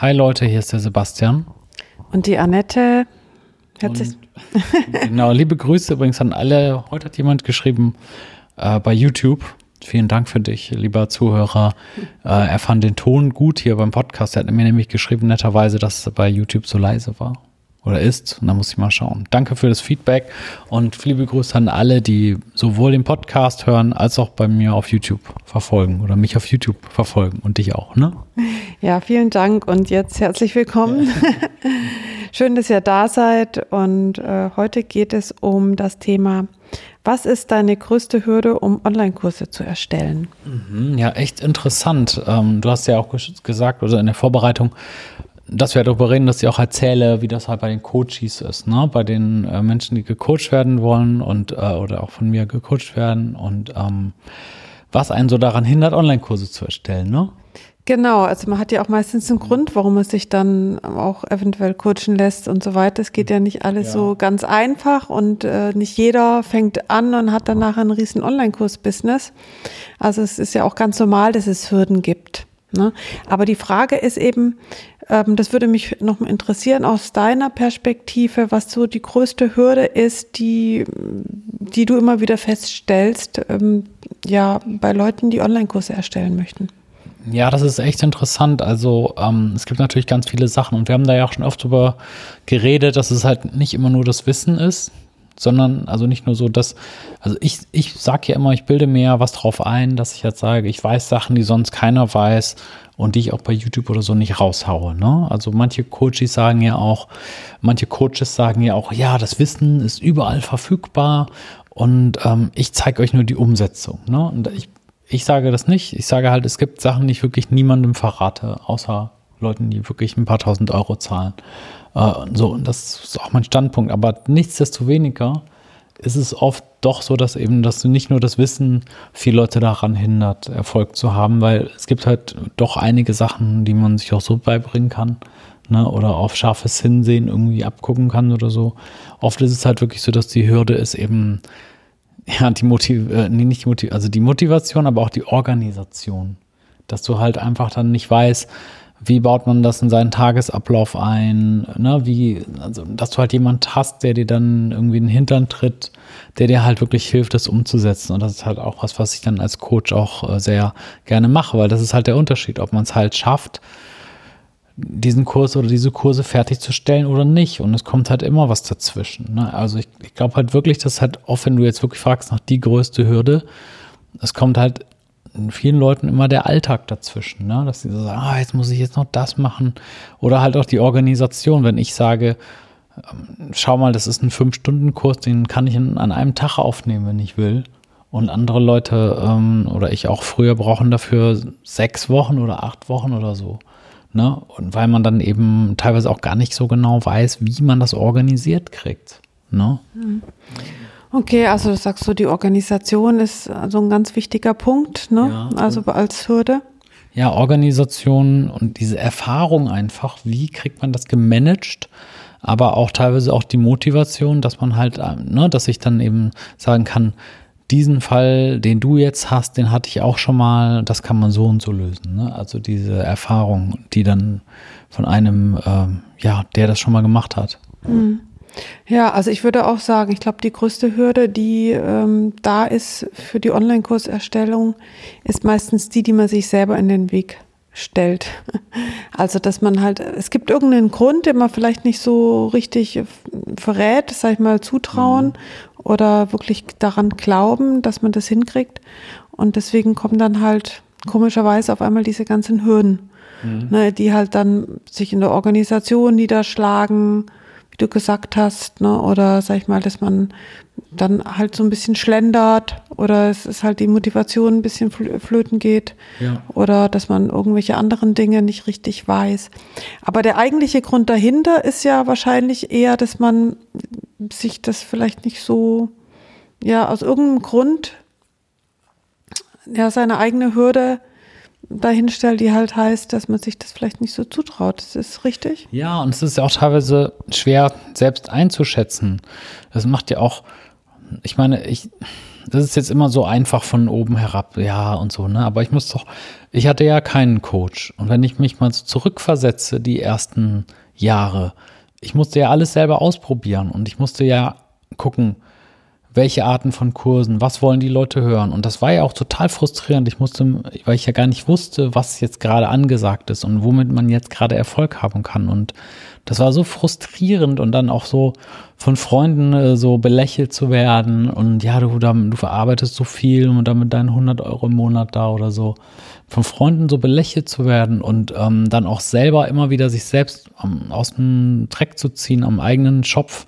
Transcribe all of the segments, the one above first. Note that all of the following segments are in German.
Hi Leute, hier ist der Sebastian. Und die Annette. Herzlich. genau, liebe Grüße übrigens an alle. Heute hat jemand geschrieben äh, bei YouTube. Vielen Dank für dich, lieber Zuhörer. Äh, er fand den Ton gut hier beim Podcast. Er hat mir nämlich geschrieben, netterweise, dass es bei YouTube so leise war oder ist. Und da muss ich mal schauen. Danke für das Feedback und viele Grüße an alle, die sowohl den Podcast hören als auch bei mir auf YouTube verfolgen oder mich auf YouTube verfolgen und dich auch, ne? Ja, vielen Dank und jetzt herzlich willkommen. Ja. Schön, dass ihr da seid und äh, heute geht es um das Thema was ist deine größte Hürde, um Online-Kurse zu erstellen? Mhm, ja, echt interessant. Ähm, du hast ja auch gesagt, oder in der Vorbereitung, dass wir darüber reden, dass ich auch erzähle, wie das halt bei den Coaches ist, ne? Bei den äh, Menschen, die gecoacht werden wollen und äh, oder auch von mir gecoacht werden und ähm, was einen so daran hindert, Online-Kurse zu erstellen, ne? Genau, also man hat ja auch meistens einen Grund, warum man sich dann auch eventuell coachen lässt und so weiter. Es geht ja nicht alles ja. so ganz einfach und äh, nicht jeder fängt an und hat danach ein riesen Online-Kurs-Business. Also es ist ja auch ganz normal, dass es Hürden gibt. Ne? Aber die Frage ist eben, ähm, das würde mich noch mal interessieren aus deiner Perspektive, was so die größte Hürde ist, die, die du immer wieder feststellst, ähm, ja, bei Leuten, die Online-Kurse erstellen möchten. Ja, das ist echt interessant. Also ähm, es gibt natürlich ganz viele Sachen und wir haben da ja auch schon oft drüber geredet, dass es halt nicht immer nur das Wissen ist, sondern also nicht nur so, dass, also ich, ich sage ja immer, ich bilde mir was drauf ein, dass ich jetzt sage, ich weiß Sachen, die sonst keiner weiß und die ich auch bei YouTube oder so nicht raushaue. Ne? Also manche Coaches sagen ja auch, manche Coaches sagen ja auch, ja, das Wissen ist überall verfügbar und ähm, ich zeige euch nur die Umsetzung. Ne? Und ich, ich sage das nicht. Ich sage halt, es gibt Sachen, die ich wirklich niemandem verrate, außer Leuten, die wirklich ein paar tausend Euro zahlen. Äh, so, und das ist auch mein Standpunkt. Aber nichtsdestoweniger ist es oft doch so, dass eben, dass du nicht nur das Wissen viele Leute daran hindert, Erfolg zu haben, weil es gibt halt doch einige Sachen, die man sich auch so beibringen kann. Ne, oder auf scharfes Hinsehen irgendwie abgucken kann oder so. Oft ist es halt wirklich so, dass die Hürde ist eben, ja, die Motiv äh, nee, nicht Motiv also die Motivation, aber auch die Organisation. Dass du halt einfach dann nicht weißt, wie baut man das in seinen Tagesablauf ein, ne, wie, also, dass du halt jemand hast, der dir dann irgendwie in den Hintern tritt, der dir halt wirklich hilft, das umzusetzen. Und das ist halt auch was, was ich dann als Coach auch äh, sehr gerne mache, weil das ist halt der Unterschied, ob man es halt schafft, diesen Kurs oder diese Kurse fertigzustellen oder nicht. Und es kommt halt immer was dazwischen. Ne? Also ich, ich glaube halt wirklich, dass halt oft, wenn du jetzt wirklich fragst nach die größte Hürde, es kommt halt vielen Leuten immer der Alltag dazwischen, ne? dass sie so sagen, ah, jetzt muss ich jetzt noch das machen. Oder halt auch die Organisation, wenn ich sage, ähm, schau mal, das ist ein Fünf-Stunden-Kurs, den kann ich an einem Tag aufnehmen, wenn ich will. Und andere Leute ähm, oder ich auch früher brauchen dafür sechs Wochen oder acht Wochen oder so. Ne? Und weil man dann eben teilweise auch gar nicht so genau weiß, wie man das organisiert kriegt. Ne? Mhm. Okay, also du sagst so, die Organisation ist also ein ganz wichtiger Punkt, ne? Ja, also als Hürde. Ja, Organisation und diese Erfahrung einfach, wie kriegt man das gemanagt, aber auch teilweise auch die Motivation, dass man halt, äh, ne, dass ich dann eben sagen kann, diesen Fall, den du jetzt hast, den hatte ich auch schon mal, das kann man so und so lösen. Ne? Also diese Erfahrung, die dann von einem, ähm, ja, der das schon mal gemacht hat. Mhm. Ja, also ich würde auch sagen, ich glaube, die größte Hürde, die ähm, da ist für die Online-Kurserstellung, ist meistens die, die man sich selber in den Weg stellt. Also, dass man halt, es gibt irgendeinen Grund, den man vielleicht nicht so richtig verrät, sag ich mal, zutrauen mhm. oder wirklich daran glauben, dass man das hinkriegt. Und deswegen kommen dann halt komischerweise auf einmal diese ganzen Hürden, mhm. ne, die halt dann sich in der Organisation niederschlagen du gesagt hast, ne? oder sag ich mal, dass man dann halt so ein bisschen schlendert oder es ist halt die Motivation ein bisschen flöten geht ja. oder dass man irgendwelche anderen Dinge nicht richtig weiß. Aber der eigentliche Grund dahinter ist ja wahrscheinlich eher, dass man sich das vielleicht nicht so, ja, aus irgendeinem Grund, ja, seine eigene Hürde dahinstellt, die halt heißt, dass man sich das vielleicht nicht so zutraut. Das ist richtig? Ja, und es ist ja auch teilweise schwer selbst einzuschätzen. Das macht ja auch, ich meine, ich, das ist jetzt immer so einfach von oben herab, ja und so, ne? Aber ich muss doch, ich hatte ja keinen Coach. Und wenn ich mich mal so zurückversetze, die ersten Jahre, ich musste ja alles selber ausprobieren und ich musste ja gucken, welche Arten von Kursen, was wollen die Leute hören. Und das war ja auch total frustrierend. Ich musste, weil ich ja gar nicht wusste, was jetzt gerade angesagt ist und womit man jetzt gerade Erfolg haben kann. Und das war so frustrierend und dann auch so von Freunden äh, so belächelt zu werden und ja, du, du verarbeitest so viel und damit deinen 100 Euro im Monat da oder so. Von Freunden so belächelt zu werden und ähm, dann auch selber immer wieder sich selbst ähm, aus dem Dreck zu ziehen, am eigenen Schopf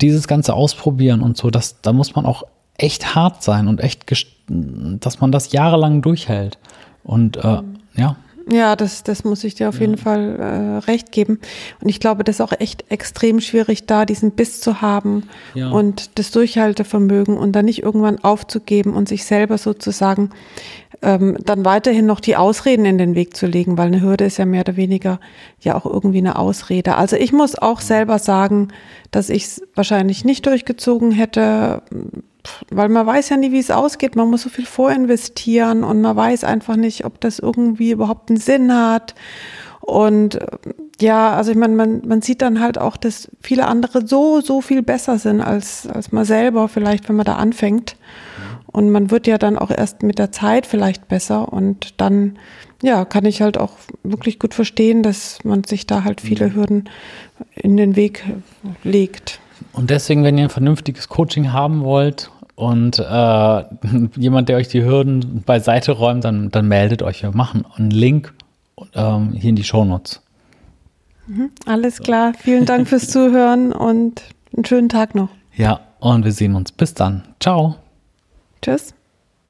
dieses Ganze ausprobieren und so, das, da muss man auch echt hart sein und echt, dass man das jahrelang durchhält. Und äh, mhm. ja. Ja, das, das muss ich dir auf ja. jeden Fall äh, recht geben. Und ich glaube, das ist auch echt extrem schwierig, da diesen Biss zu haben ja. und das Durchhaltevermögen und dann nicht irgendwann aufzugeben und sich selber sozusagen ähm, dann weiterhin noch die Ausreden in den Weg zu legen, weil eine Hürde ist ja mehr oder weniger ja auch irgendwie eine Ausrede. Also ich muss auch selber sagen, dass ich es wahrscheinlich nicht durchgezogen hätte, weil man weiß ja nie, wie es ausgeht. Man muss so viel vorinvestieren und man weiß einfach nicht, ob das irgendwie überhaupt einen Sinn hat. Und ja, also ich meine, man, man sieht dann halt auch, dass viele andere so, so viel besser sind als, als man selber, vielleicht, wenn man da anfängt. Und man wird ja dann auch erst mit der Zeit vielleicht besser und dann, ja, kann ich halt auch wirklich gut verstehen, dass man sich da halt viele mhm. Hürden in den Weg legt. Und deswegen, wenn ihr ein vernünftiges Coaching haben wollt und äh, jemand, der euch die Hürden beiseite räumt, dann, dann meldet euch. Wir machen einen Link ähm, hier in die Shownotes. Mhm, alles klar. Vielen Dank fürs Zuhören und einen schönen Tag noch. Ja, und wir sehen uns. Bis dann. Ciao. Tschüss.